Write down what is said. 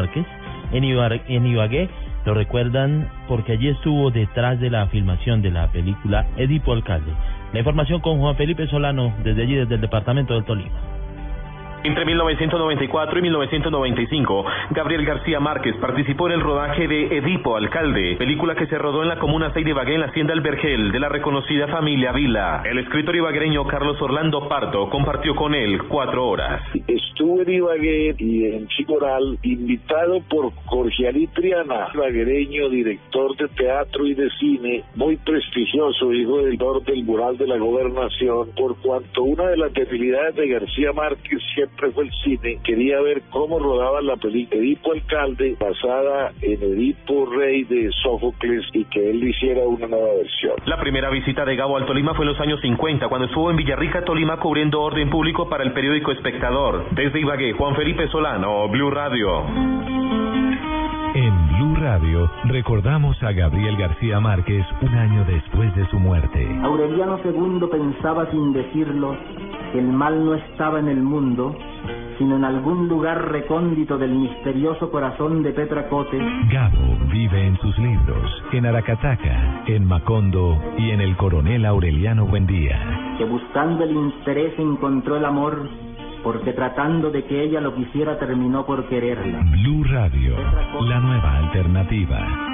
Márquez en, en Ibagué. Lo recuerdan porque allí estuvo detrás de la filmación de la película Edipo Alcalde. La información con Juan Felipe Solano desde allí, desde el departamento del Tolima. Entre 1994 y 1995, Gabriel García Márquez participó en el rodaje de Edipo Alcalde, película que se rodó en la comuna 6 de Ibagué en la hacienda El Vergel de la reconocida familia Vila. El escritor ibaguereño Carlos Orlando Parto compartió con él cuatro horas. Estuve en Ibagué y en Chicoral, invitado por Jorge Triana, ibaguereño, director de teatro y de cine, muy prestigioso, hijo del doctor del mural de la gobernación, por cuanto una de las debilidades de García Márquez siempre fue el cine, quería ver cómo rodaba la película Edipo Alcalde, basada en Edipo Rey de Sófocles, y que él hiciera una nueva versión. La primera visita de Gabo al Tolima fue en los años 50, cuando estuvo en Villarrica, Tolima, cubriendo orden público para el periódico Espectador. Desde Ibagué, Juan Felipe Solano, Blue Radio. En Blue Radio recordamos a Gabriel García Márquez un año después de su muerte. Aureliano II pensaba sin decirlo que el mal no estaba en el mundo, sino en algún lugar recóndito del misterioso corazón de Petra Cote. Gabo vive en sus libros, en Aracataca, en Macondo y en el coronel Aureliano Buendía. Que buscando el interés encontró el amor porque tratando de que ella lo quisiera terminó por quererla. Blue Radio, la nueva alternativa.